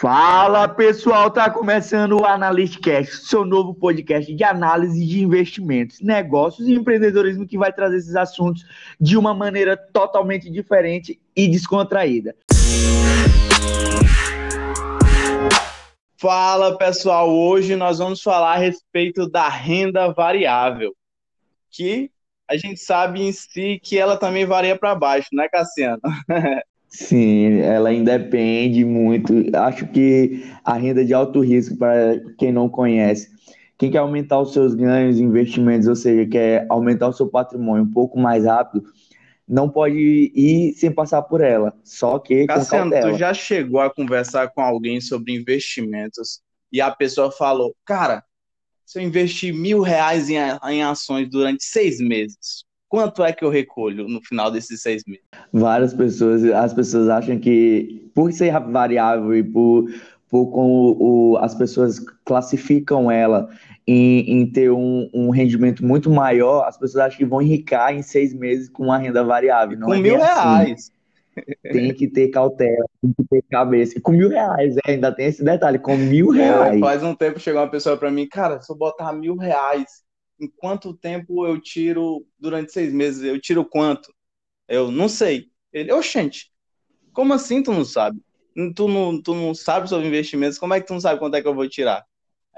Fala pessoal, tá começando o Analystcast, seu novo podcast de análise de investimentos, negócios e empreendedorismo que vai trazer esses assuntos de uma maneira totalmente diferente e descontraída. Fala pessoal, hoje nós vamos falar a respeito da renda variável, que a gente sabe em si que ela também varia para baixo, né, Cassiano? Sim, ela independe muito. Acho que a renda de alto risco, para quem não conhece, quem quer aumentar os seus ganhos, investimentos, ou seja, quer aumentar o seu patrimônio um pouco mais rápido, não pode ir sem passar por ela. Só que Cassiano, tu já chegou a conversar com alguém sobre investimentos e a pessoa falou, cara, se eu investir mil reais em, em ações durante seis meses, quanto é que eu recolho no final desses seis meses? Várias pessoas, as pessoas acham que por ser variável e por, por como o, as pessoas classificam ela em, em ter um, um, rendimento muito maior, as pessoas acham que vão enricar em seis meses com uma renda variável. Com é mil assim. reais. Tem que ter cautela, tem que ter cabeça. Com mil reais, é, ainda tem esse detalhe, com mil reais. É, faz um tempo chegou uma pessoa para mim, cara, se eu botar mil reais, em quanto tempo eu tiro durante seis meses? Eu tiro quanto? Eu não sei. Ele, oxente, como assim tu não sabe? Tu não, tu não sabe sobre investimentos, como é que tu não sabe quanto é que eu vou tirar?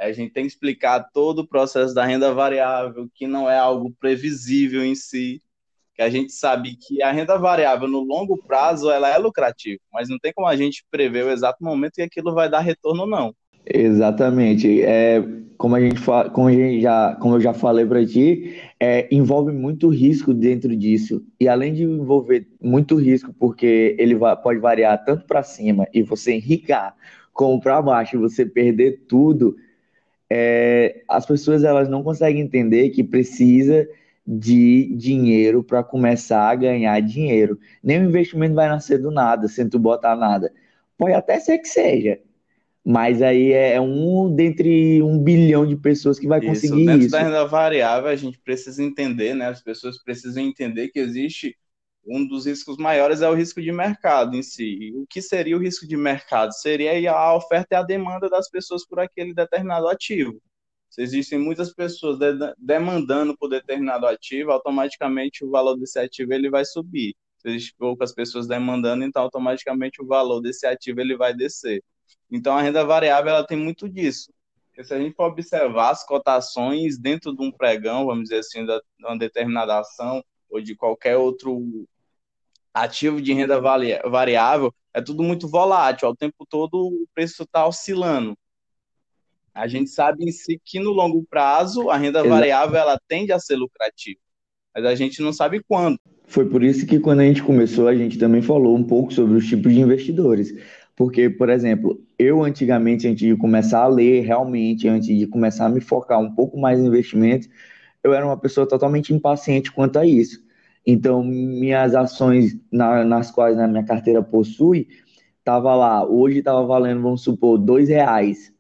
a gente tem que explicar todo o processo da renda variável, que não é algo previsível em si, que a gente sabe que a renda variável no longo prazo ela é lucrativa, mas não tem como a gente prever o exato momento que aquilo vai dar retorno ou não. Exatamente. É, como a gente como, a gente já, como eu já falei para ti, é, envolve muito risco dentro disso. E além de envolver muito risco, porque ele pode variar tanto para cima e você enricar, como para baixo e você perder tudo, é, as pessoas elas não conseguem entender que precisa de dinheiro para começar a ganhar dinheiro. Nenhum investimento vai nascer do nada, sem tu botar nada. Pode até ser que seja, mas aí é um dentre um bilhão de pessoas que vai isso, conseguir dentro isso. Dentro da renda variável, a gente precisa entender, né? As pessoas precisam entender que existe um dos riscos maiores é o risco de mercado em si. E o que seria o risco de mercado? Seria a oferta e a demanda das pessoas por aquele determinado ativo. Se existem muitas pessoas de demandando por determinado ativo, automaticamente o valor desse ativo ele vai subir. Se existem poucas pessoas demandando, então automaticamente o valor desse ativo ele vai descer. Então a renda variável ela tem muito disso. Porque se a gente for observar as cotações dentro de um pregão, vamos dizer assim, de uma determinada ação, ou de qualquer outro ativo de renda variável, é tudo muito volátil. Ao tempo todo o preço está oscilando. A gente sabe em si que no longo prazo a renda Exato. variável ela tende a ser lucrativa, mas a gente não sabe quando. Foi por isso que quando a gente começou a gente também falou um pouco sobre os tipos de investidores. Porque, por exemplo, eu antigamente, antes de começar a ler realmente, antes de começar a me focar um pouco mais em investimentos, eu era uma pessoa totalmente impaciente quanto a isso. Então, minhas ações na, nas quais a minha carteira possui, estava lá, hoje estava valendo, vamos supor, dois reais.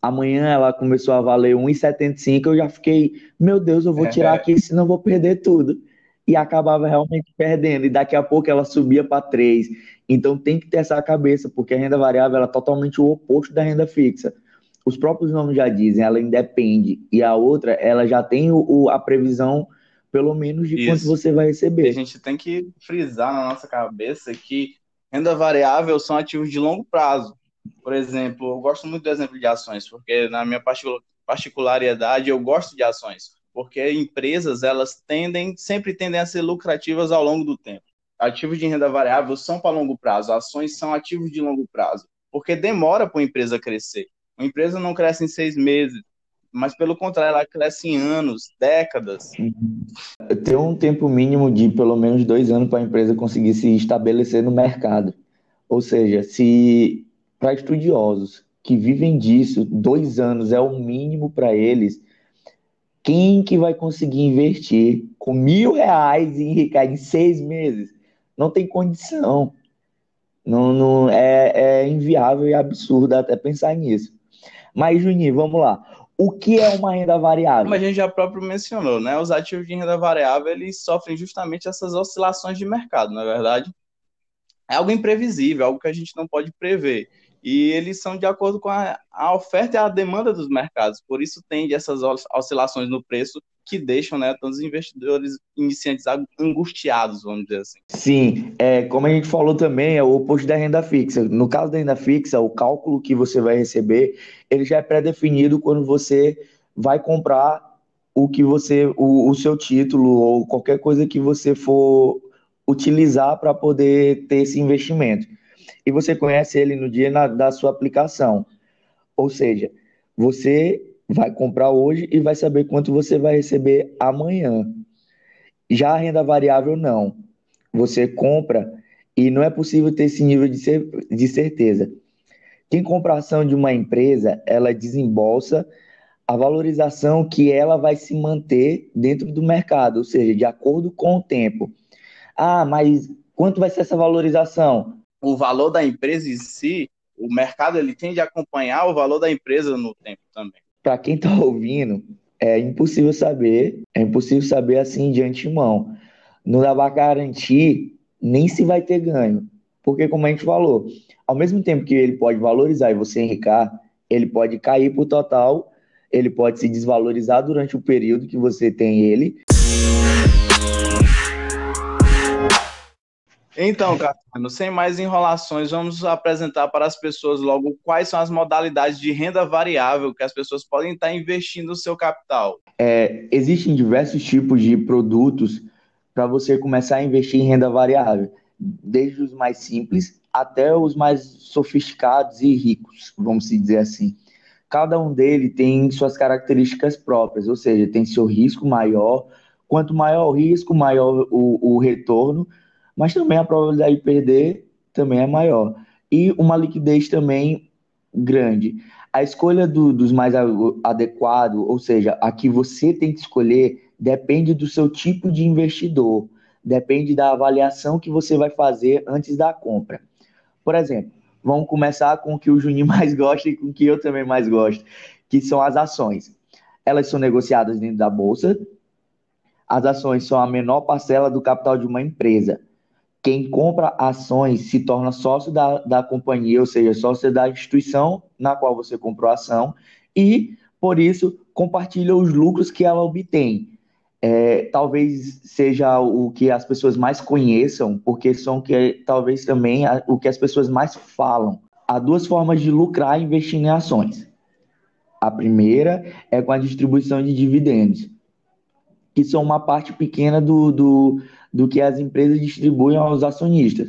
Amanhã ela começou a valer 1,75, eu já fiquei, meu Deus, eu vou tirar aqui, senão eu vou perder tudo. E acabava realmente perdendo, e daqui a pouco ela subia para 3. Então tem que ter essa cabeça, porque a renda variável é totalmente o oposto da renda fixa os próprios nomes já dizem, ela independe, e a outra, ela já tem o, o a previsão, pelo menos, de Isso. quanto você vai receber. A gente tem que frisar na nossa cabeça que renda variável são ativos de longo prazo. Por exemplo, eu gosto muito do exemplo de ações, porque na minha particularidade eu gosto de ações, porque empresas elas tendem, sempre tendem a ser lucrativas ao longo do tempo. Ativos de renda variável são para longo prazo, ações são ativos de longo prazo, porque demora para a empresa crescer. Uma empresa não cresce em seis meses, mas pelo contrário, ela cresce em anos, décadas. Tem um tempo mínimo de pelo menos dois anos para a empresa conseguir se estabelecer no mercado. Ou seja, se para estudiosos que vivem disso, dois anos é o mínimo para eles. Quem que vai conseguir investir com mil reais em enriquecer em seis meses? Não tem condição. Não, não é, é inviável e absurdo até pensar nisso. Mas, Juninho, vamos lá. O que é uma renda variável? Como a gente já próprio mencionou, né? Os ativos de renda variável, eles sofrem justamente essas oscilações de mercado, na é verdade. É algo imprevisível, algo que a gente não pode prever. e eles são de acordo com a, a oferta e a demanda dos mercados. Por isso tende essas oscilações no preço que deixam né, todos os investidores iniciantes angustiados, vamos dizer assim. Sim, é, como a gente falou também, é o oposto da renda fixa. No caso da renda fixa, o cálculo que você vai receber, ele já é pré-definido quando você vai comprar o que você, o, o seu título ou qualquer coisa que você for utilizar para poder ter esse investimento e você conhece ele no dia na, da sua aplicação. Ou seja, você vai comprar hoje e vai saber quanto você vai receber amanhã. Já a renda variável, não. Você compra e não é possível ter esse nível de, ser, de certeza. Quem compra ação de uma empresa, ela desembolsa a valorização que ela vai se manter dentro do mercado, ou seja, de acordo com o tempo. Ah, mas quanto vai ser essa valorização? o valor da empresa em si, o mercado ele tende a acompanhar o valor da empresa no tempo também. Para quem está ouvindo, é impossível saber, é impossível saber assim de antemão. Não dá para garantir nem se vai ter ganho. Porque, como a gente falou, ao mesmo tempo que ele pode valorizar e você enricar, ele pode cair para o total, ele pode se desvalorizar durante o período que você tem ele. Então, Cassiano, sem mais enrolações, vamos apresentar para as pessoas logo quais são as modalidades de renda variável que as pessoas podem estar investindo o seu capital. É, existem diversos tipos de produtos para você começar a investir em renda variável, desde os mais simples até os mais sofisticados e ricos, vamos dizer assim. Cada um deles tem suas características próprias, ou seja, tem seu risco maior. Quanto maior o risco, maior o, o retorno mas também a probabilidade de perder também é maior. E uma liquidez também grande. A escolha do, dos mais adequados, ou seja, a que você tem que escolher, depende do seu tipo de investidor, depende da avaliação que você vai fazer antes da compra. Por exemplo, vamos começar com o que o Juninho mais gosta e com o que eu também mais gosto, que são as ações. Elas são negociadas dentro da bolsa. As ações são a menor parcela do capital de uma empresa quem compra ações se torna sócio da, da companhia, ou seja, sócio da instituição na qual você comprou a ação, e, por isso, compartilha os lucros que ela obtém. É, talvez seja o que as pessoas mais conheçam, porque são que talvez também o que as pessoas mais falam. Há duas formas de lucrar investindo em ações. A primeira é com a distribuição de dividendos, que são uma parte pequena do, do, do que as empresas distribuem aos acionistas.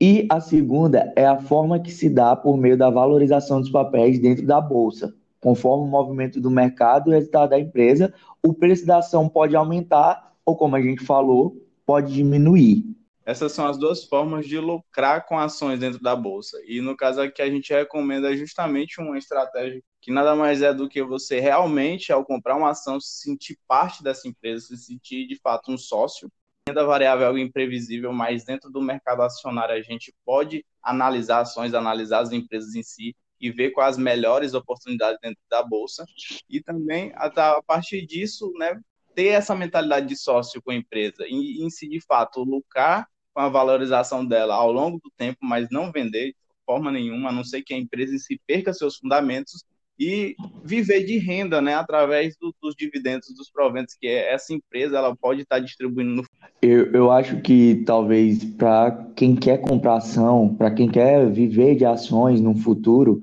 E a segunda é a forma que se dá por meio da valorização dos papéis dentro da bolsa. Conforme o movimento do mercado e o resultado da empresa, o preço da ação pode aumentar ou, como a gente falou, pode diminuir. Essas são as duas formas de lucrar com ações dentro da bolsa. E no caso aqui a gente recomenda justamente uma estratégia que nada mais é do que você realmente, ao comprar uma ação, se sentir parte dessa empresa, se sentir de fato um sócio. Renda variável é algo imprevisível, mas dentro do mercado acionário a gente pode analisar ações, analisar as empresas em si e ver quais as melhores oportunidades dentro da bolsa. E também, a partir disso, né, ter essa mentalidade de sócio com a empresa e, em si, de fato, lucrar com a valorização dela ao longo do tempo, mas não vender de forma nenhuma, a não ser que a empresa em si perca seus fundamentos e viver de renda, né, através do, dos dividendos, dos proventos que essa empresa ela pode estar distribuindo no eu, eu acho que talvez para quem quer comprar ação, para quem quer viver de ações no futuro,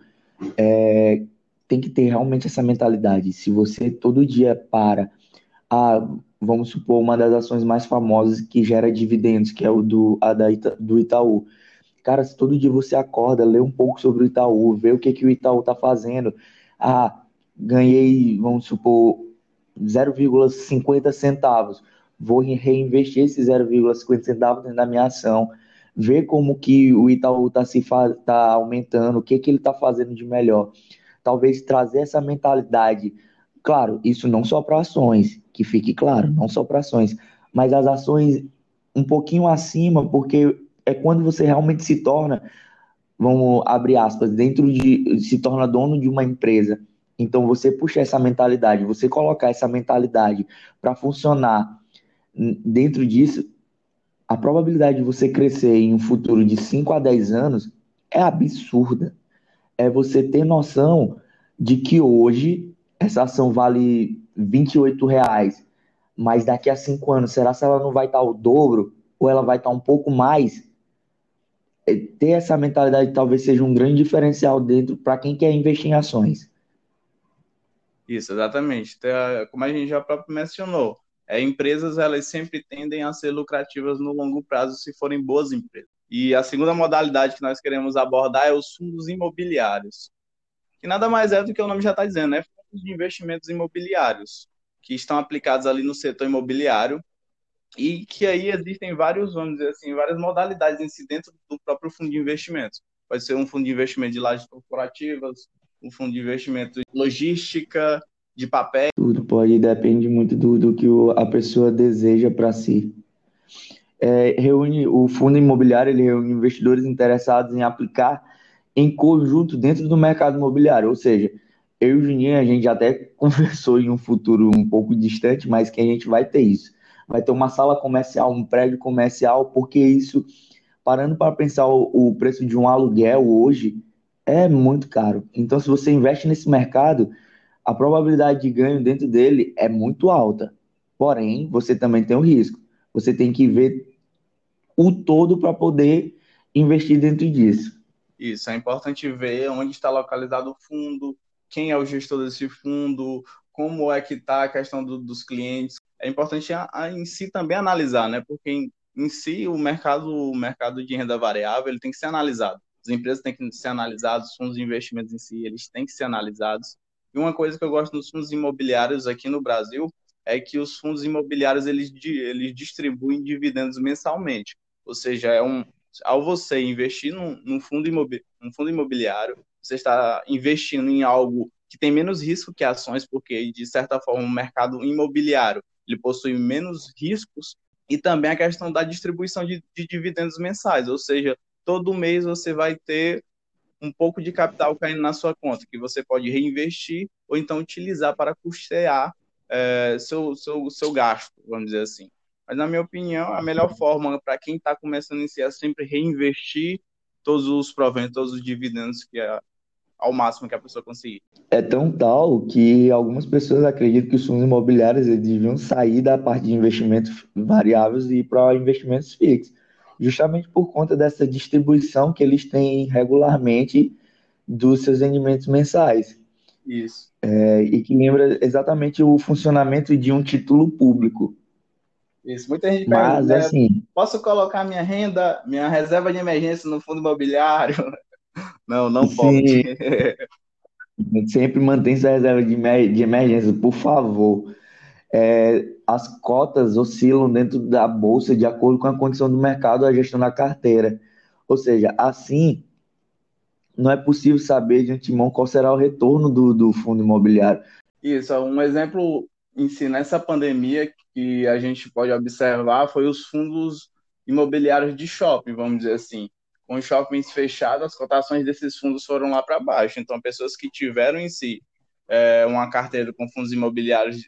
é, tem que ter realmente essa mentalidade. Se você todo dia para, ah, vamos supor, uma das ações mais famosas que gera dividendos, que é o do, a da Ita, do Itaú. Cara, se todo dia você acorda, lê um pouco sobre o Itaú, vê o que, que o Itaú está fazendo. Ah, ganhei, vamos supor, 0,50 centavos. Vou reinvestir esses 0,50 centavos dentro da minha ação, ver como que o Itaú está se tá aumentando, o que, que ele está fazendo de melhor. Talvez trazer essa mentalidade. Claro, isso não só para ações, que fique claro, não só para ações, mas as ações um pouquinho acima, porque é quando você realmente se torna, vamos abrir aspas, dentro de, se torna dono de uma empresa. Então você puxa essa mentalidade, você colocar essa mentalidade para funcionar dentro disso, a probabilidade de você crescer em um futuro de 5 a 10 anos é absurda. É você ter noção de que hoje essa ação vale 28 reais, mas daqui a cinco anos, será que ela não vai estar o dobro ou ela vai estar um pouco mais? É, ter essa mentalidade talvez seja um grande diferencial dentro para quem quer investir em ações. Isso, exatamente. Então, como a gente já próprio mencionou, é, empresas elas sempre tendem a ser lucrativas no longo prazo se forem boas empresas. E a segunda modalidade que nós queremos abordar é os fundos imobiliários, que nada mais é do que o nome já está dizendo, né? Fundos de investimentos imobiliários, que estão aplicados ali no setor imobiliário e que aí existem vários, vamos dizer assim, várias modalidades em si dentro do próprio fundo de investimentos. Pode ser um fundo de investimento de lajes corporativas, um fundo de investimento de logística, de papel. Tudo pode, depende muito do, do que a pessoa deseja para si. É, reúne o fundo imobiliário, ele reúne investidores interessados em aplicar em conjunto dentro do mercado imobiliário, ou seja, eu e o Juninho, a gente até conversou em um futuro um pouco distante, mas que a gente vai ter isso vai ter uma sala comercial, um prédio comercial, porque isso, parando para pensar o, o preço de um aluguel hoje, é muito caro. Então, se você investe nesse mercado, a probabilidade de ganho dentro dele é muito alta. Porém, você também tem o risco. Você tem que ver o todo para poder investir dentro disso. Isso, é importante ver onde está localizado o fundo, quem é o gestor desse fundo, como é que está a questão do, dos clientes, é importante a, a, em si também analisar, né? Porque em, em, si o mercado, o mercado de renda variável ele tem que ser analisado. As empresas têm que ser analisadas, os fundos de investimentos em si eles têm que ser analisados. E uma coisa que eu gosto dos fundos imobiliários aqui no Brasil é que os fundos imobiliários eles, eles distribuem dividendos mensalmente. Ou seja, é um, ao você investir num, num, fundo num fundo imobiliário, você está investindo em algo que tem menos risco que ações, porque de certa forma o mercado imobiliário ele possui menos riscos, e também a questão da distribuição de, de dividendos mensais, ou seja, todo mês você vai ter um pouco de capital caindo na sua conta, que você pode reinvestir ou então utilizar para custear é, seu, seu, seu gasto, vamos dizer assim. Mas, na minha opinião, a melhor forma para quem está começando a iniciar é sempre reinvestir todos os proventos, todos os dividendos que a, ao máximo que a pessoa conseguir. É tão tal que algumas pessoas acreditam que os fundos imobiliários eles deviam sair da parte de investimentos variáveis e ir para investimentos fixos, justamente por conta dessa distribuição que eles têm regularmente dos seus rendimentos mensais. Isso. É, e que lembra exatamente o funcionamento de um título público. Isso, muita gente Mas, pergunta, assim, posso colocar minha renda, minha reserva de emergência no fundo imobiliário? Não, não pode. Sempre mantém sua reserva de, de emergência, por favor. É, as cotas oscilam dentro da bolsa de acordo com a condição do mercado, a gestão da carteira. Ou seja, assim, não é possível saber de antemão qual será o retorno do, do fundo imobiliário. Isso, um exemplo em si, nessa pandemia que a gente pode observar foi os fundos imobiliários de shopping, vamos dizer assim com os shoppings fechados, as cotações desses fundos foram lá para baixo. Então, pessoas que tiveram em si é, uma carteira com fundos imobiliários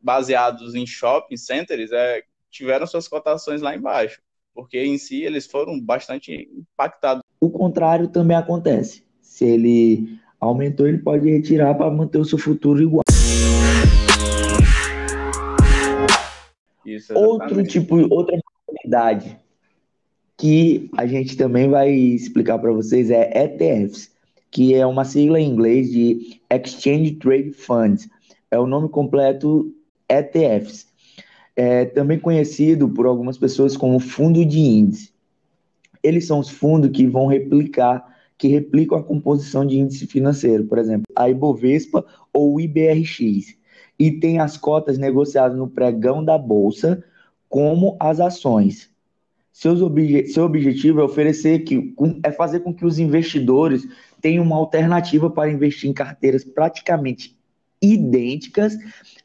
baseados em shopping centers é, tiveram suas cotações lá embaixo, porque em si eles foram bastante impactados. O contrário também acontece. Se ele aumentou, ele pode retirar para manter o seu futuro igual. Isso, Outro tipo, outra modalidade que a gente também vai explicar para vocês é ETFs, que é uma sigla em inglês de Exchange Trade Funds. É o nome completo ETFs. É também conhecido por algumas pessoas como fundo de índice. Eles são os fundos que vão replicar, que replicam a composição de índice financeiro, por exemplo, a Ibovespa ou o IBRX. E tem as cotas negociadas no pregão da bolsa, como as ações. Seus obje seu objetivo é oferecer que é fazer com que os investidores tenham uma alternativa para investir em carteiras praticamente idênticas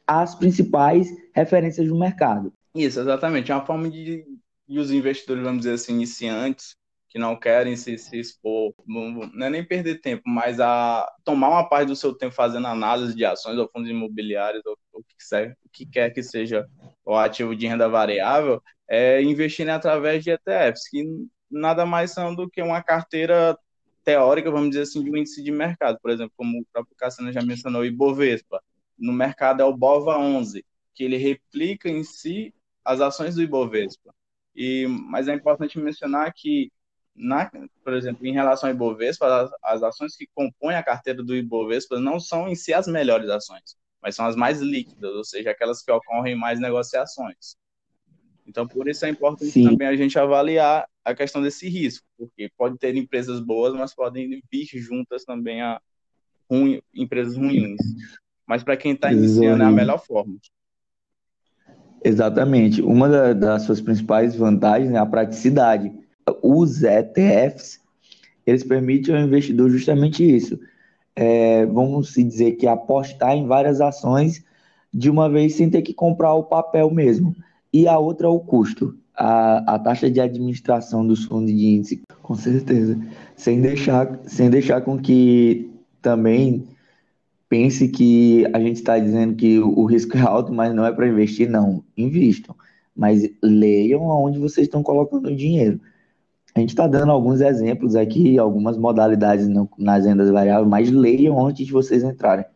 às principais referências do mercado. Isso, exatamente. É uma forma de, de os investidores, vamos dizer assim, iniciantes, que não querem se, se expor, não, é nem perder tempo, mas a tomar uma parte do seu tempo fazendo análise de ações ou fundos imobiliários, ou o que, que quer que seja o ativo de renda variável, é investirem através de ETFs, que nada mais são do que uma carteira teórica, vamos dizer assim, de um índice de mercado. Por exemplo, como o próprio Cassiano já mencionou, o Ibovespa. No mercado é o BOVA 11, que ele replica em si as ações do Ibovespa. E, mas é importante mencionar que, na, por exemplo, em relação ao Ibovespa, as, as ações que compõem a carteira do Ibovespa não são em si as melhores ações, mas são as mais líquidas, ou seja, aquelas que ocorrem mais negociações. Então, por isso é importante Sim. também a gente avaliar a questão desse risco, porque pode ter empresas boas, mas podem vir juntas também a ruim, empresas ruins. Mas para quem está iniciando é a melhor forma. Exatamente. Uma da, das suas principais vantagens é a praticidade. Os ETFs, eles permitem ao investidor justamente isso. É, vamos se dizer que apostar em várias ações de uma vez sem ter que comprar o papel mesmo. E a outra é o custo, a, a taxa de administração dos fundos de índice, com certeza. Sem deixar, sem deixar com que também pense que a gente está dizendo que o risco é alto, mas não é para investir, não. Invistam. Mas leiam aonde vocês estão colocando o dinheiro. A gente está dando alguns exemplos aqui, algumas modalidades no, nas rendas variáveis, mas leiam antes de vocês entrarem.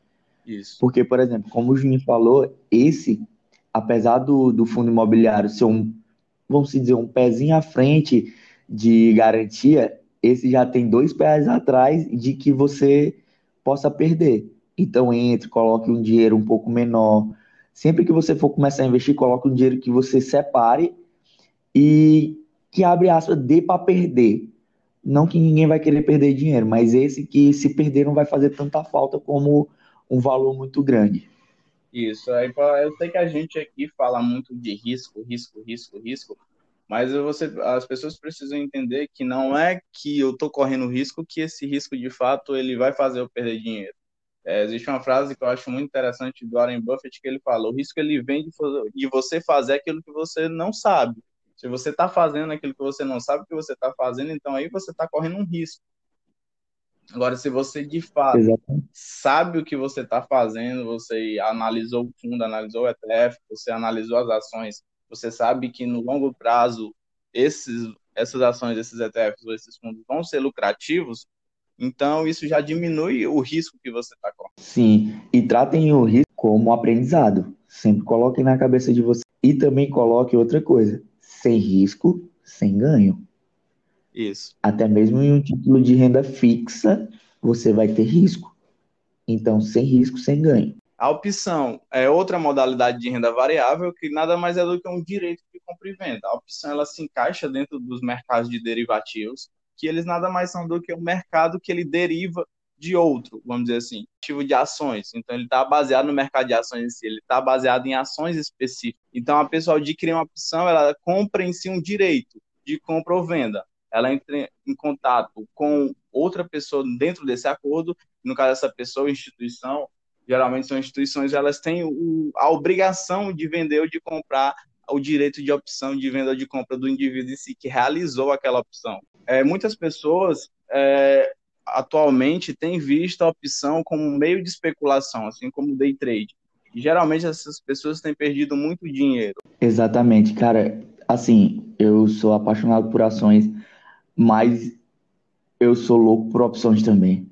Isso. Porque, por exemplo, como o Juninho falou, esse, apesar do, do fundo imobiliário ser um, vamos dizer, um pezinho à frente de garantia, esse já tem dois pés atrás de que você possa perder. Então entre, coloque um dinheiro um pouco menor. Sempre que você for começar a investir, coloque um dinheiro que você separe e que abre aspas dê para perder. Não que ninguém vai querer perder dinheiro, mas esse que se perder não vai fazer tanta falta como um valor muito grande. Isso, eu sei que a gente aqui fala muito de risco, risco, risco, risco, mas você, as pessoas precisam entender que não é que eu estou correndo risco que esse risco de fato ele vai fazer eu perder dinheiro. É, existe uma frase que eu acho muito interessante do Warren Buffett que ele fala: o risco ele vem de, de você fazer aquilo que você não sabe. Se você está fazendo aquilo que você não sabe que você está fazendo, então aí você está correndo um risco. Agora, se você de fato Exatamente. sabe o que você está fazendo, você analisou o fundo, analisou o ETF, você analisou as ações, você sabe que no longo prazo esses, essas ações, esses ETFs ou esses fundos vão ser lucrativos, então, isso já diminui o risco que você está correndo. Sim, e tratem o risco como aprendizado. Sempre coloquem na cabeça de você. E também coloque outra coisa: sem risco, sem ganho. Isso. Até mesmo em um título de renda fixa, você vai ter risco. Então, sem risco, sem ganho. A opção é outra modalidade de renda variável que nada mais é do que um direito de compra e venda. A opção ela se encaixa dentro dos mercados de derivativos que eles nada mais são do que um mercado que ele deriva de outro, vamos dizer assim, ativo de ações. Então ele está baseado no mercado de ações em si, ele está baseado em ações específicas. Então a pessoa adquire uma opção, ela compra em si um direito de compra ou venda. Ela entra em contato com outra pessoa dentro desse acordo, no caso dessa pessoa, instituição, geralmente são instituições, elas têm o, a obrigação de vender ou de comprar o direito de opção de venda ou de compra do indivíduo em si que realizou aquela opção é, muitas pessoas é, atualmente têm visto a opção como meio de especulação, assim como day trade. Geralmente essas pessoas têm perdido muito dinheiro. Exatamente, cara. Assim, eu sou apaixonado por ações, mas eu sou louco por opções também.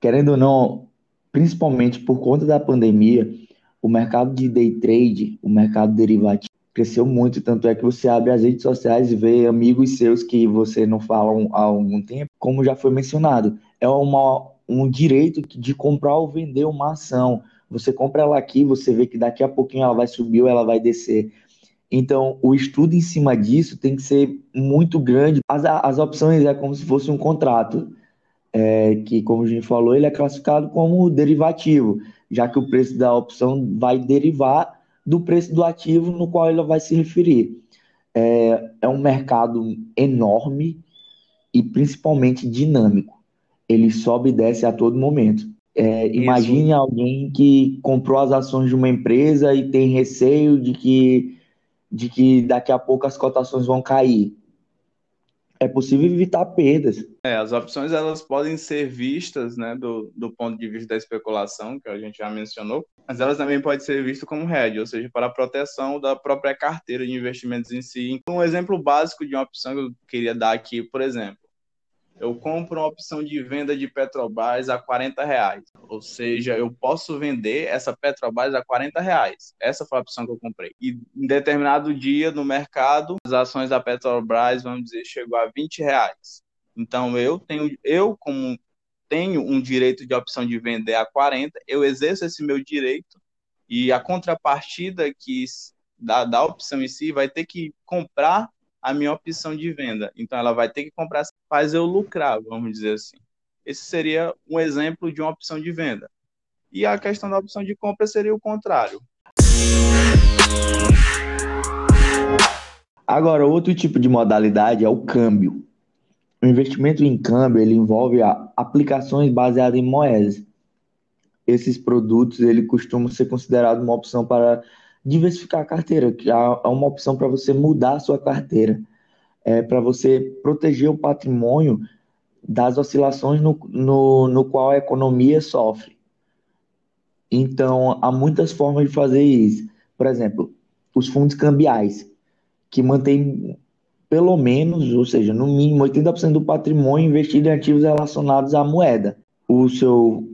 Querendo ou não, principalmente por conta da pandemia, o mercado de day trade, o mercado derivativo, cresceu muito, tanto é que você abre as redes sociais e vê amigos seus que você não fala há algum tempo, como já foi mencionado, é uma, um direito de comprar ou vender uma ação. Você compra ela aqui, você vê que daqui a pouquinho ela vai subir ou ela vai descer. Então, o estudo em cima disso tem que ser muito grande. As, as opções é como se fosse um contrato, é, que, como a gente falou, ele é classificado como derivativo, já que o preço da opção vai derivar do preço do ativo no qual ela vai se referir. É, é um mercado enorme e principalmente dinâmico. Ele sobe e desce a todo momento. É, imagine alguém que comprou as ações de uma empresa e tem receio de que, de que daqui a pouco as cotações vão cair. É possível evitar perdas. É, as opções elas podem ser vistas, né, do, do ponto de vista da especulação, que a gente já mencionou, mas elas também podem ser vistas como hedge, ou seja, para a proteção da própria carteira de investimentos em si. Um exemplo básico de uma opção que eu queria dar aqui, por exemplo, eu compro uma opção de venda de Petrobras a 40 reais. Ou seja, eu posso vender essa Petrobras a 40 reais. Essa foi a opção que eu comprei. E em determinado dia no mercado, as ações da Petrobras, vamos dizer, chegou a 20 reais. Então eu tenho, eu como tenho um direito de opção de vender a 40, eu exerço esse meu direito e a contrapartida que da, da opção em si vai ter que comprar a minha opção de venda. Então ela vai ter que comprar, faz eu lucrar, vamos dizer assim. Esse seria um exemplo de uma opção de venda. E a questão da opção de compra seria o contrário. Agora, outro tipo de modalidade é o câmbio. O investimento em câmbio ele envolve aplicações baseadas em moedas. Esses produtos ele costumam ser considerados uma opção para diversificar a carteira, que é uma opção para você mudar a sua carteira, é para você proteger o patrimônio das oscilações no, no, no qual a economia sofre. Então, há muitas formas de fazer isso. Por exemplo, os fundos cambiais, que mantêm pelo menos, ou seja, no mínimo 80% do patrimônio investido em ativos relacionados à moeda. O seu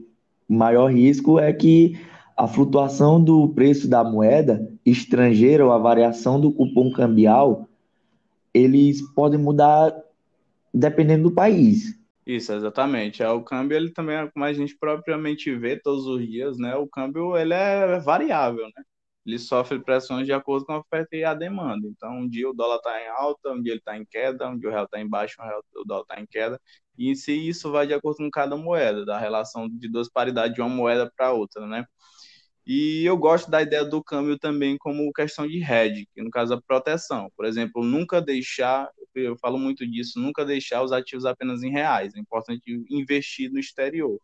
maior risco é que a flutuação do preço da moeda estrangeira ou a variação do cupom cambial, eles podem mudar dependendo do país. Isso, exatamente. É, o câmbio, ele também, é como a gente propriamente vê todos os dias, né? O câmbio, ele é variável, né? Ele sofre pressões de acordo com a oferta e a demanda. Então, um dia o dólar está em alta, um dia ele está em queda, um dia o real está em baixo, um dia o dólar está em queda. E se isso vai de acordo com cada moeda, da relação de duas paridades de uma moeda para outra, né? E eu gosto da ideia do câmbio também como questão de hedge, que no caso a proteção. Por exemplo, nunca deixar, eu falo muito disso, nunca deixar os ativos apenas em reais. É importante investir no exterior.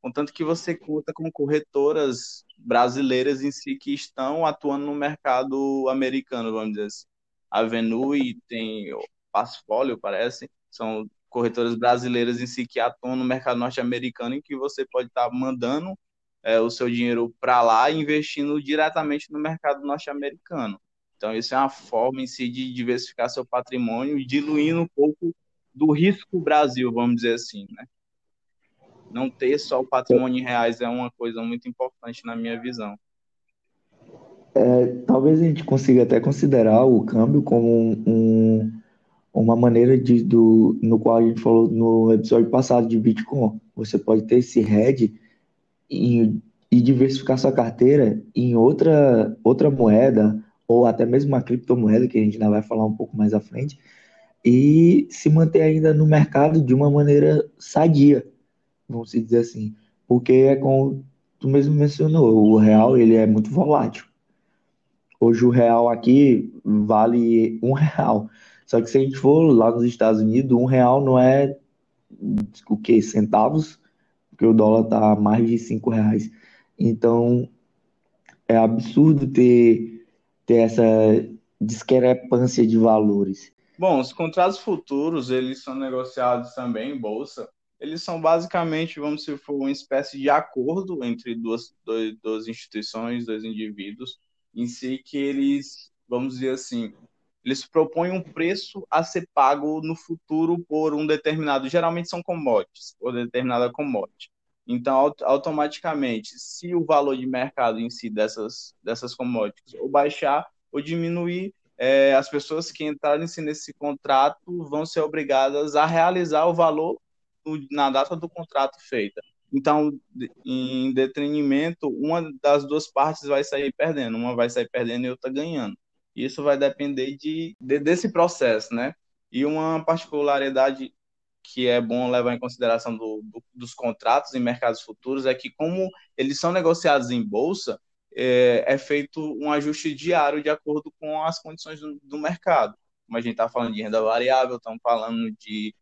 Contanto que você conta com corretoras brasileiras em si que estão atuando no mercado americano, vamos dizer assim. A Venue tem o Passfolio, parece, são corretoras brasileiras em si que atuam no mercado norte-americano em que você pode estar mandando é, o seu dinheiro para lá investindo diretamente no mercado norte-americano. Então, isso é uma forma em si de diversificar seu patrimônio, diluindo um pouco do risco Brasil, vamos dizer assim, né? Não ter só o patrimônio em reais é uma coisa muito importante na minha visão. É, talvez a gente consiga até considerar o câmbio como um, um, uma maneira de, do, no qual a gente falou no episódio passado de Bitcoin. Você pode ter esse hedge e, e diversificar sua carteira em outra, outra moeda, ou até mesmo uma criptomoeda, que a gente ainda vai falar um pouco mais à frente, e se manter ainda no mercado de uma maneira sadia, vamos dizer assim. Porque é como tu mesmo mencionou, o real ele é muito volátil. Hoje o real aqui vale um real. Só que se a gente for lá nos Estados Unidos, um real não é o que? Centavos? Porque o dólar está mais de cinco reais. Então, é absurdo ter, ter essa discrepância de valores. Bom, os contratos futuros, eles são negociados também em bolsa. Eles são basicamente, vamos se for uma espécie de acordo entre duas, dois, duas instituições, dois indivíduos, em si que eles, vamos dizer assim, eles propõem um preço a ser pago no futuro por um determinado, geralmente são commodities, por determinada commodity. Então, automaticamente, se o valor de mercado em si dessas, dessas commodities ou baixar ou diminuir, é, as pessoas que entrarem nesse contrato vão ser obrigadas a realizar o valor na data do contrato feita. Então, em detrimento, uma das duas partes vai sair perdendo, uma vai sair perdendo e outra ganhando. Isso vai depender de, de, desse processo, né? E uma particularidade que é bom levar em consideração do, do, dos contratos em mercados futuros é que, como eles são negociados em bolsa, é, é feito um ajuste diário de acordo com as condições do, do mercado. Como a gente está falando de renda variável, estamos falando de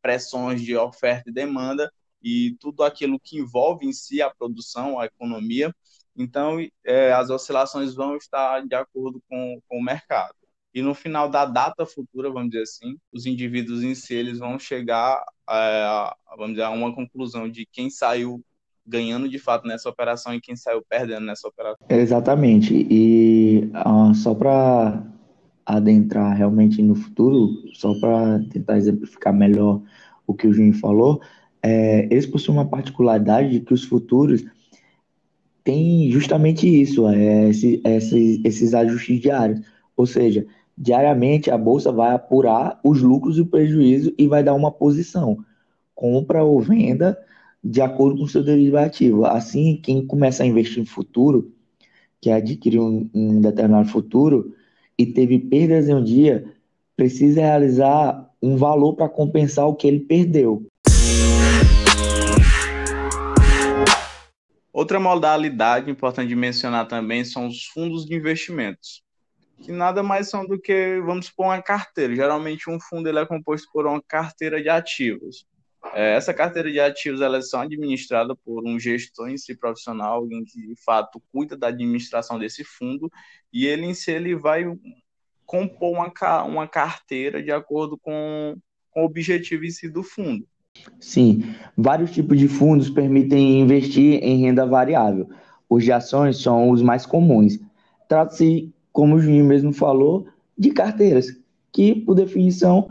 pressões de oferta e demanda e tudo aquilo que envolve em si a produção, a economia. Então, é, as oscilações vão estar de acordo com, com o mercado. E no final da data futura, vamos dizer assim, os indivíduos em si eles vão chegar a, vamos dizer, a uma conclusão de quem saiu ganhando de fato nessa operação e quem saiu perdendo nessa operação. Exatamente. E uh, só para adentrar realmente no futuro, só para tentar exemplificar melhor o que o Juninho falou, é, eles possuem uma particularidade de que os futuros têm justamente isso, é, esse, esses, esses ajustes diários. Ou seja, Diariamente, a bolsa vai apurar os lucros e o prejuízo e vai dar uma posição, compra ou venda, de acordo com o seu derivativo. Assim, quem começa a investir em futuro, que adquiriu um, um determinado futuro e teve perdas em um dia, precisa realizar um valor para compensar o que ele perdeu. Outra modalidade importante de mencionar também são os fundos de investimentos que nada mais são do que, vamos supor, uma carteira. Geralmente um fundo ele é composto por uma carteira de ativos. É, essa carteira de ativos elas são administradas por um gestor em si profissional, alguém que de fato cuida da administração desse fundo, e ele em si ele vai compor uma, uma carteira de acordo com, com o objetivo em si do fundo. Sim, vários tipos de fundos permitem investir em renda variável. Os de ações são os mais comuns. Trata-se como o Juninho mesmo falou, de carteiras, que, por definição,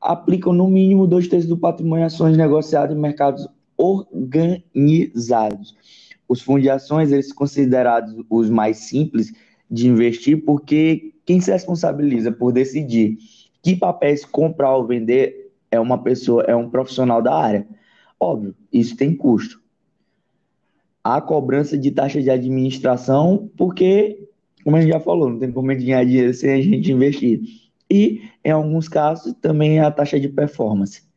aplicam no mínimo dois terços do patrimônio de ações negociadas em mercados organizados. Os fundos de ações, eles são considerados os mais simples de investir, porque quem se responsabiliza por decidir que papéis comprar ou vender é uma pessoa, é um profissional da área. Óbvio, isso tem custo. Há cobrança de taxa de administração, porque como a gente já falou, não tem como ganhar dinheiro sem a gente investir. E, em alguns casos, também a taxa de performance.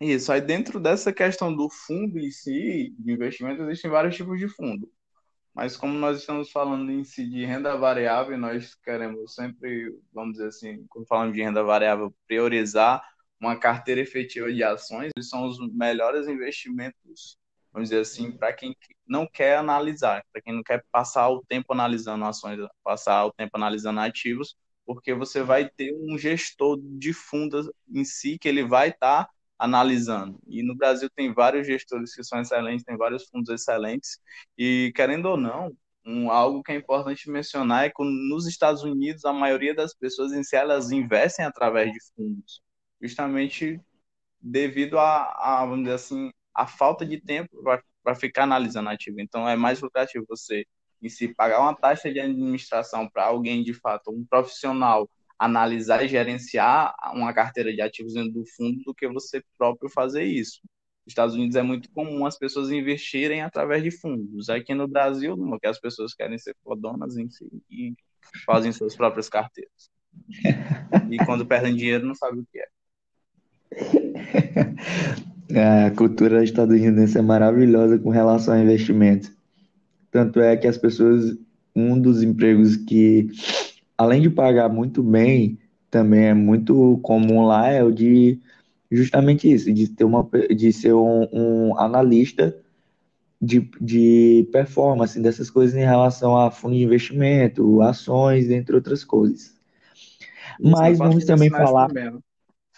Isso, aí dentro dessa questão do fundo em si, de investimento, existem vários tipos de fundo. Mas como nós estamos falando em si de renda variável, nós queremos sempre, vamos dizer assim, quando falamos de renda variável, priorizar uma carteira efetiva de ações, e são os melhores investimentos vamos dizer assim, para quem não quer analisar, para quem não quer passar o tempo analisando ações, passar o tempo analisando ativos, porque você vai ter um gestor de fundos em si que ele vai estar tá analisando. E no Brasil tem vários gestores que são excelentes, tem vários fundos excelentes, e querendo ou não, um, algo que é importante mencionar é que nos Estados Unidos a maioria das pessoas em si elas investem através de fundos, justamente devido a, a vamos dizer assim, a falta de tempo para ficar analisando ativo. Então, é mais lucrativo você em si pagar uma taxa de administração para alguém, de fato, um profissional, analisar e gerenciar uma carteira de ativos dentro do fundo do que você próprio fazer isso. Nos Estados Unidos é muito comum as pessoas investirem através de fundos. Aqui no Brasil, não, que as pessoas querem ser fodonas em si e fazem suas próprias carteiras. E quando perdem dinheiro, não sabem o que é. A cultura estadunidense é maravilhosa com relação a investimentos. Tanto é que as pessoas, um dos empregos que, além de pagar muito bem, também é muito comum lá é o de justamente isso, de ter uma, de ser um, um analista de, de performance dessas coisas em relação a fundo de investimento, ações, entre outras coisas. Mas vamos também falar. Também, né?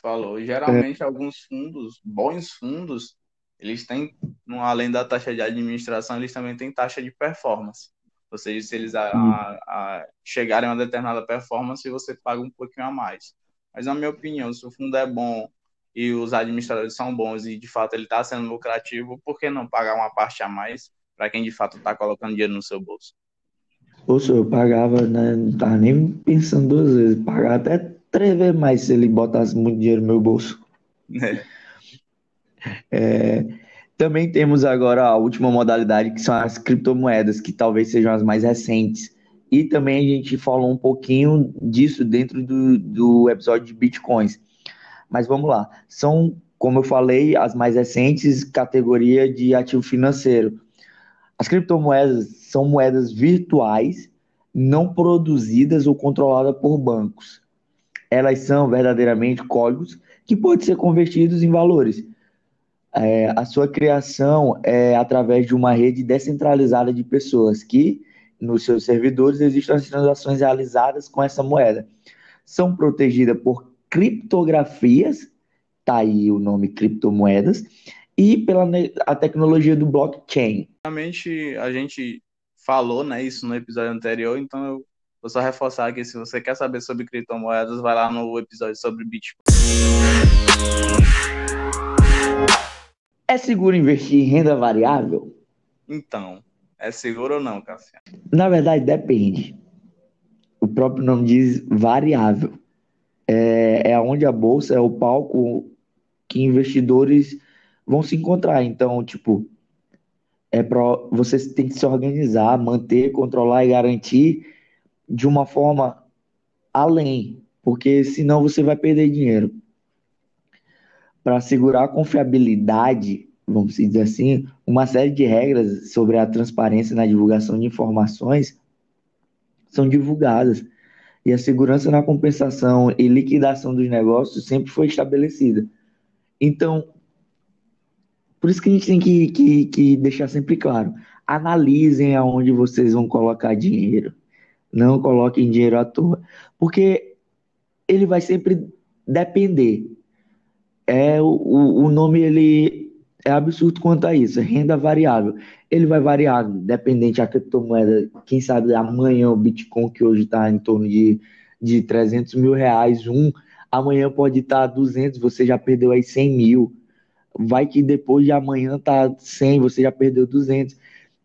Falou. Geralmente, é. alguns fundos, bons fundos, eles têm, além da taxa de administração, eles também têm taxa de performance. Ou seja, se eles a, a, a chegarem a uma determinada performance, você paga um pouquinho a mais. Mas, na minha opinião, se o fundo é bom e os administradores são bons e, de fato, ele está sendo lucrativo, por que não pagar uma parte a mais para quem, de fato, está colocando dinheiro no seu bolso? Poxa, eu pagava, né? não estava nem pensando duas vezes, pagar até três vezes mais se ele botasse muito dinheiro no meu bolso. É. É, também temos agora a última modalidade, que são as criptomoedas, que talvez sejam as mais recentes. E também a gente falou um pouquinho disso dentro do, do episódio de bitcoins. Mas vamos lá. São, como eu falei, as mais recentes categoria de ativo financeiro. As criptomoedas são moedas virtuais, não produzidas ou controladas por bancos elas são verdadeiramente códigos que podem ser convertidos em valores. É, a sua criação é através de uma rede descentralizada de pessoas que nos seus servidores existam as transações realizadas com essa moeda. São protegidas por criptografias, tá aí o nome criptomoedas, e pela a tecnologia do blockchain. Realmente a gente falou né, isso no episódio anterior, então eu vou só reforçar aqui, se você quer saber sobre criptomoedas, vai lá no episódio sobre Bitcoin. É seguro investir em renda variável? Então, é seguro ou não, Cassiano? Na verdade, depende. O próprio nome diz variável. É, é onde a bolsa é o palco que investidores vão se encontrar. Então, tipo, é para você tem que se organizar, manter, controlar e garantir de uma forma além, porque senão você vai perder dinheiro. Para assegurar a confiabilidade, vamos dizer assim, uma série de regras sobre a transparência na divulgação de informações são divulgadas. E a segurança na compensação e liquidação dos negócios sempre foi estabelecida. Então, por isso que a gente tem que, que, que deixar sempre claro: analisem aonde vocês vão colocar dinheiro. Não coloquem dinheiro à toa. Porque ele vai sempre depender. É, o, o nome ele é absurdo quanto a isso, é renda variável. Ele vai variar, dependente da criptomoeda. Quem sabe amanhã o Bitcoin, que hoje está em torno de, de 300 mil reais, um, amanhã pode estar tá 200, você já perdeu aí 100 mil. Vai que depois de amanhã tá 100, você já perdeu 200.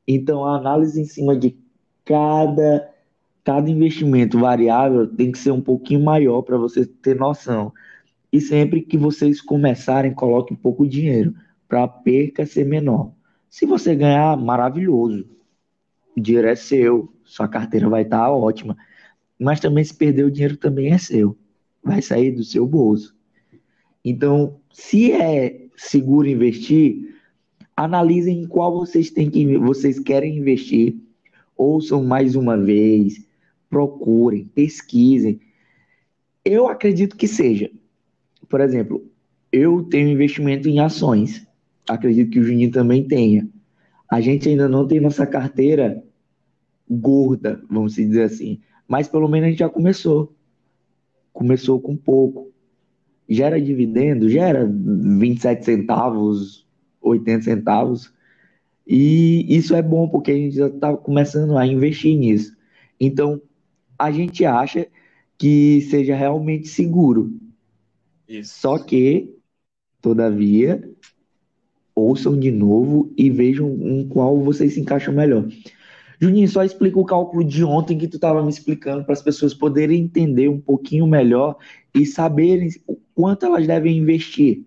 Então, a análise em cima de cada cada investimento variável tem que ser um pouquinho maior para você ter noção. E sempre que vocês começarem, coloque pouco dinheiro para a perca ser menor. Se você ganhar, maravilhoso. O dinheiro é seu, sua carteira vai estar tá ótima. Mas também se perder o dinheiro também é seu. Vai sair do seu bolso. Então, se é seguro investir, analisem em qual vocês têm que vocês querem investir. Ouçam mais uma vez, procurem, pesquisem. Eu acredito que seja. Por exemplo, eu tenho investimento em ações. Acredito que o Juninho também tenha. A gente ainda não tem nossa carteira gorda, vamos dizer assim. Mas pelo menos a gente já começou. Começou com pouco. Gera dividendo, gera 27 centavos, 80 centavos. E isso é bom porque a gente já está começando a investir nisso. Então, a gente acha que seja realmente seguro. Isso. Só que, todavia, ouçam de novo e vejam em qual vocês se encaixam melhor. Juninho, só explica o cálculo de ontem que tu estava me explicando para as pessoas poderem entender um pouquinho melhor e saberem o quanto elas devem investir.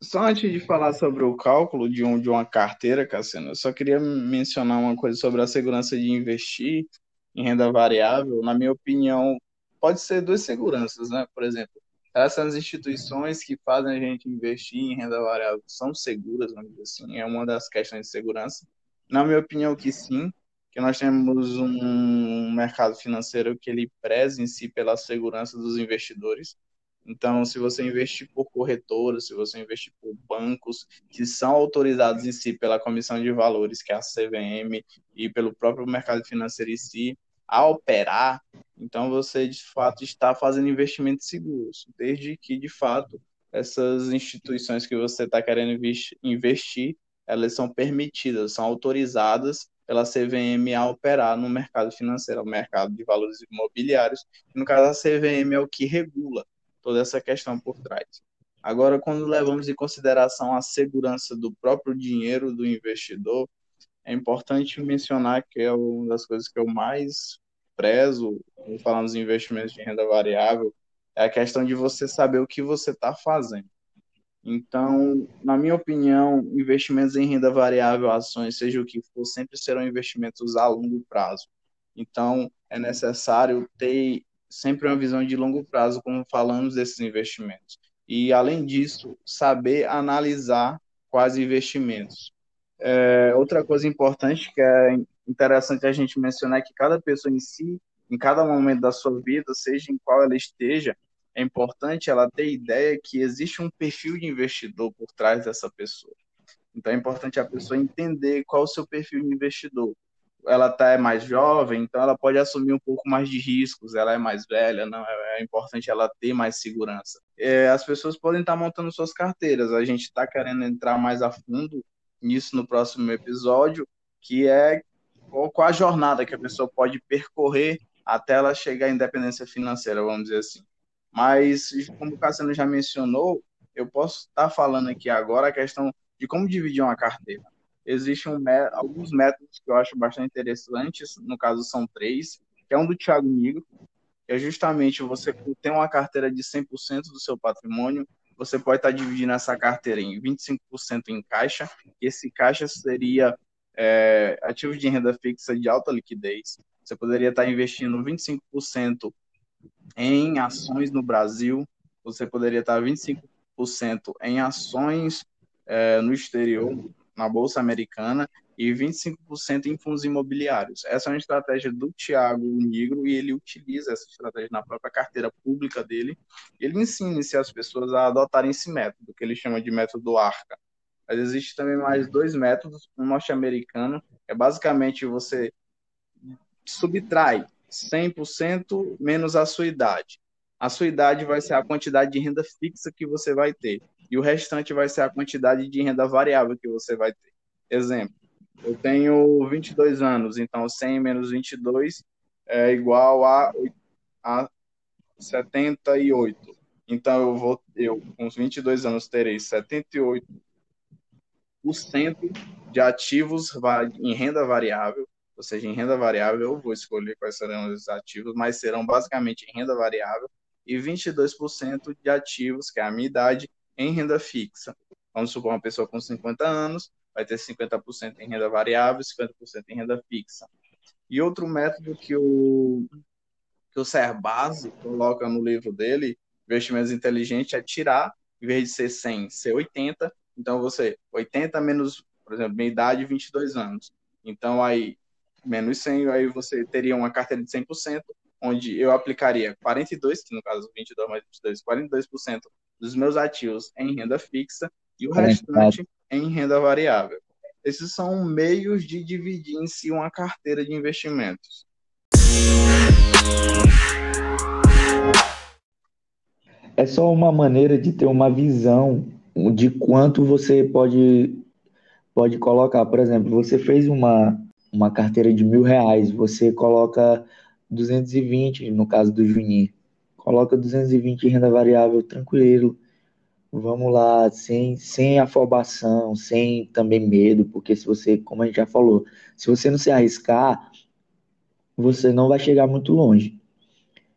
Só antes de falar sobre o cálculo de, um, de uma carteira, Cassiano, eu só queria mencionar uma coisa sobre a segurança de investir em renda variável, na minha opinião, pode ser duas seguranças, né? Por exemplo, essas instituições que fazem a gente investir em renda variável são seguras, vamos dizer assim, é uma das questões de segurança. Na minha opinião, que sim, que nós temos um mercado financeiro que ele preza em si pela segurança dos investidores. Então, se você investir por corretoras, se você investir por bancos que são autorizados em si pela Comissão de Valores, que é a CVM, e pelo próprio mercado financeiro em si, a operar, então você de fato está fazendo investimentos seguros, desde que de fato essas instituições que você está querendo investir, elas são permitidas, são autorizadas pela CVM a operar no mercado financeiro, o mercado de valores imobiliários. No caso, a CVM é o que regula toda essa questão por trás. Agora, quando levamos em consideração a segurança do próprio dinheiro do investidor, é importante mencionar que é uma das coisas que eu mais prezo, quando falamos em investimentos de renda variável, é a questão de você saber o que você está fazendo. Então, na minha opinião, investimentos em renda variável, ações, seja o que for, sempre serão investimentos a longo prazo. Então, é necessário ter sempre uma visão de longo prazo, como falamos desses investimentos. E, além disso, saber analisar quais investimentos. É, outra coisa importante que é interessante a gente mencionar é que cada pessoa em si, em cada momento da sua vida, seja em qual ela esteja, é importante ela ter ideia que existe um perfil de investidor por trás dessa pessoa. Então é importante a pessoa entender qual é o seu perfil de investidor. Ela tá é mais jovem, então ela pode assumir um pouco mais de riscos, ela é mais velha, não é, é importante ela ter mais segurança. É, as pessoas podem estar tá montando suas carteiras, a gente está querendo entrar mais a fundo nisso no próximo episódio, que é qual a jornada que a pessoa pode percorrer até ela chegar à independência financeira, vamos dizer assim. Mas, como o Cassiano já mencionou, eu posso estar tá falando aqui agora a questão de como dividir uma carteira existem um, alguns métodos que eu acho bastante interessantes, no caso são três, que é um do Thiago Nigro, que é justamente você tem uma carteira de 100% do seu patrimônio, você pode estar dividindo essa carteira em 25% em caixa, e esse caixa seria é, ativos de renda fixa de alta liquidez. Você poderia estar investindo 25% em ações no Brasil, você poderia estar 25% em ações é, no exterior, na Bolsa Americana e 25% em fundos imobiliários. Essa é uma estratégia do Tiago Negro e ele utiliza essa estratégia na própria carteira pública dele. Ele ensina as pessoas a adotarem esse método, que ele chama de método ARCA. Mas existe também mais dois métodos, um norte-americano, é basicamente você subtrai 100% menos a sua idade. A sua idade vai ser a quantidade de renda fixa que você vai ter e o restante vai ser a quantidade de renda variável que você vai ter. Exemplo, eu tenho 22 anos, então 100 menos 22 é igual a, a 78. Então eu vou eu com os 22 anos terei 78% de ativos em renda variável, ou seja, em renda variável eu vou escolher quais serão os ativos, mas serão basicamente em renda variável e 22% de ativos, que é a minha idade, em renda fixa. Vamos supor uma pessoa com 50 anos vai ter 50% em renda variável e 50% em renda fixa. E outro método que o, que o Serbase coloca no livro dele, Investimentos Inteligentes, é tirar, em vez de ser 100, ser 80. Então, você, 80 menos, por exemplo, minha idade, 22 anos. Então, aí, menos 100, aí você teria uma carteira de 100%, onde eu aplicaria 42, que no caso 22 mais 22, 42% dos meus ativos em renda fixa e o restante em renda variável. Esses são meios de dividir em si uma carteira de investimentos. É só uma maneira de ter uma visão de quanto você pode, pode colocar. Por exemplo, você fez uma, uma carteira de mil reais, você coloca 220 no caso do Juninho coloca 220 em renda variável tranquilo. Vamos lá, sem, sem afobação, sem também medo, porque se você, como a gente já falou, se você não se arriscar, você não vai chegar muito longe.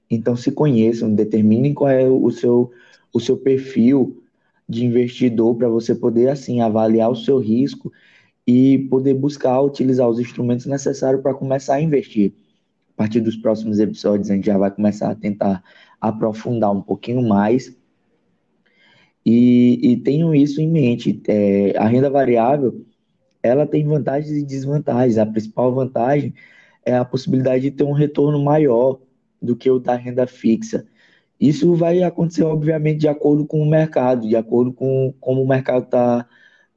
Então se conheçam, determinem qual é o seu, o seu perfil de investidor para você poder assim avaliar o seu risco e poder buscar utilizar os instrumentos necessários para começar a investir. A partir dos próximos episódios a gente já vai começar a tentar aprofundar um pouquinho mais. E, e tenho isso em mente. É, a renda variável, ela tem vantagens e desvantagens. A principal vantagem é a possibilidade de ter um retorno maior do que o da renda fixa. Isso vai acontecer, obviamente, de acordo com o mercado, de acordo com como o mercado está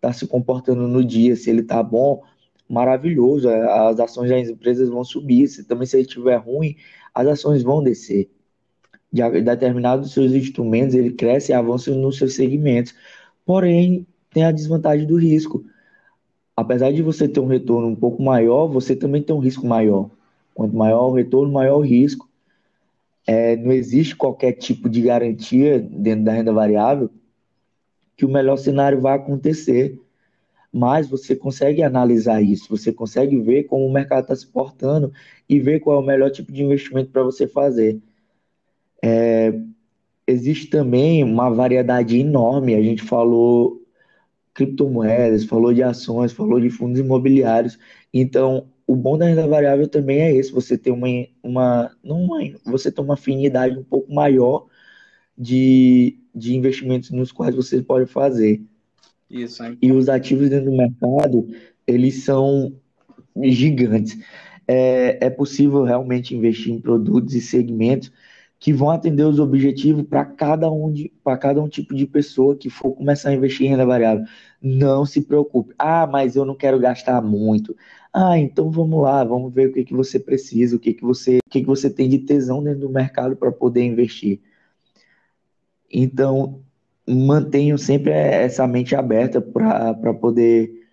tá se comportando no dia. Se ele está bom, maravilhoso, as ações das empresas vão subir. Se também se ele estiver ruim, as ações vão descer de determinados seus instrumentos, ele cresce e avança nos seus segmentos. Porém, tem a desvantagem do risco. Apesar de você ter um retorno um pouco maior, você também tem um risco maior. Quanto maior o retorno, maior o risco. É, não existe qualquer tipo de garantia dentro da renda variável que o melhor cenário vai acontecer. Mas você consegue analisar isso, você consegue ver como o mercado está se portando e ver qual é o melhor tipo de investimento para você fazer. É, existe também uma variedade enorme. A gente falou criptomoedas, falou de ações, falou de fundos imobiliários. Então, o bom da renda variável também é esse: você tem uma, uma, não uma você tem uma afinidade um pouco maior de, de investimentos nos quais você pode fazer. Isso, hein? E os ativos dentro do mercado, eles são gigantes. É, é possível realmente investir em produtos e segmentos que vão atender os objetivos para cada um para cada um tipo de pessoa que for começar a investir em renda variável. Não se preocupe. Ah, mas eu não quero gastar muito. Ah, então vamos lá, vamos ver o que, que você precisa, o que, que você, o que, que você tem de tesão dentro do mercado para poder investir. Então, mantenho sempre essa mente aberta para poder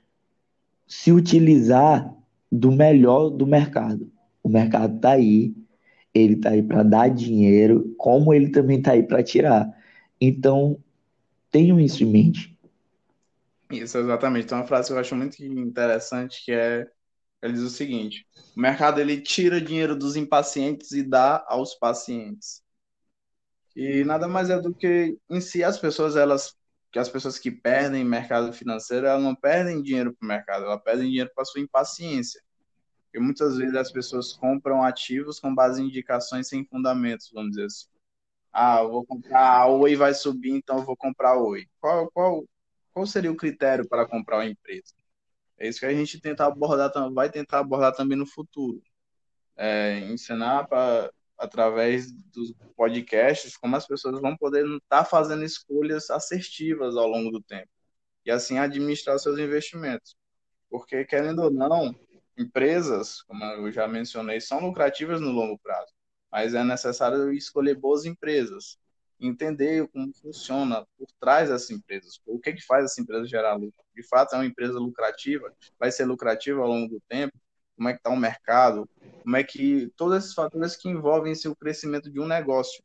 se utilizar do melhor do mercado. O mercado está aí, ele está aí para dar dinheiro, como ele também está aí para tirar. Então, tenham isso em mente. Isso, exatamente. Tem uma frase que eu acho muito interessante que é ele diz o seguinte: o mercado ele tira dinheiro dos impacientes e dá aos pacientes. E nada mais é do que em si as pessoas elas que as pessoas que perdem mercado financeiro, elas não perdem dinheiro para o mercado, elas perdem dinheiro para sua impaciência. E muitas vezes as pessoas compram ativos com base em indicações sem fundamentos, vamos dizer assim. Ah, eu vou comprar a Oi vai subir, então eu vou comprar a Oi. Qual, qual, qual seria o critério para comprar uma empresa? É isso que a gente tenta abordar, vai tentar abordar também no futuro. É, ensinar para através dos podcasts como as pessoas vão poder estar tá fazendo escolhas assertivas ao longo do tempo e assim administrar seus investimentos. Porque querendo ou não, empresas, como eu já mencionei, são lucrativas no longo prazo, mas é necessário escolher boas empresas entender como funciona por trás dessas empresas, o que, que faz essa empresa gerar lucro. De fato, é uma empresa lucrativa, vai ser lucrativa ao longo do tempo, como é que está o mercado, como é que todos esses fatores que envolvem o crescimento de um negócio.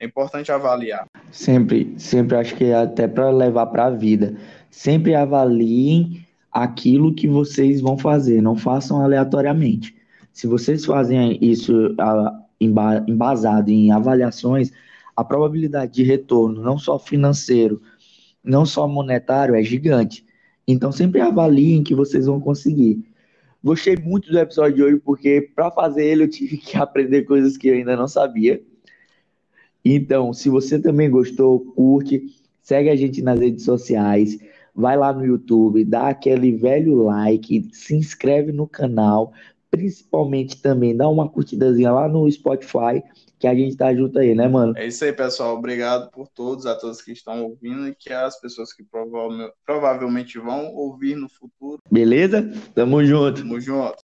É importante avaliar. Sempre, sempre acho que é até para levar para a vida. Sempre avaliem aquilo que vocês vão fazer, não façam aleatoriamente. Se vocês fazem isso embasado em avaliações, a probabilidade de retorno, não só financeiro, não só monetário, é gigante. Então, sempre avaliem que vocês vão conseguir. Gostei muito do episódio de hoje, porque para fazer ele eu tive que aprender coisas que eu ainda não sabia. Então, se você também gostou, curte, segue a gente nas redes sociais, vai lá no YouTube, dá aquele velho like, se inscreve no canal, principalmente também dá uma curtidazinha lá no Spotify que a gente tá junto aí, né, mano? É isso aí, pessoal. Obrigado por todos, a todos que estão ouvindo e que as pessoas que provavelmente vão ouvir no futuro. Beleza? Tamo junto. Tamo junto.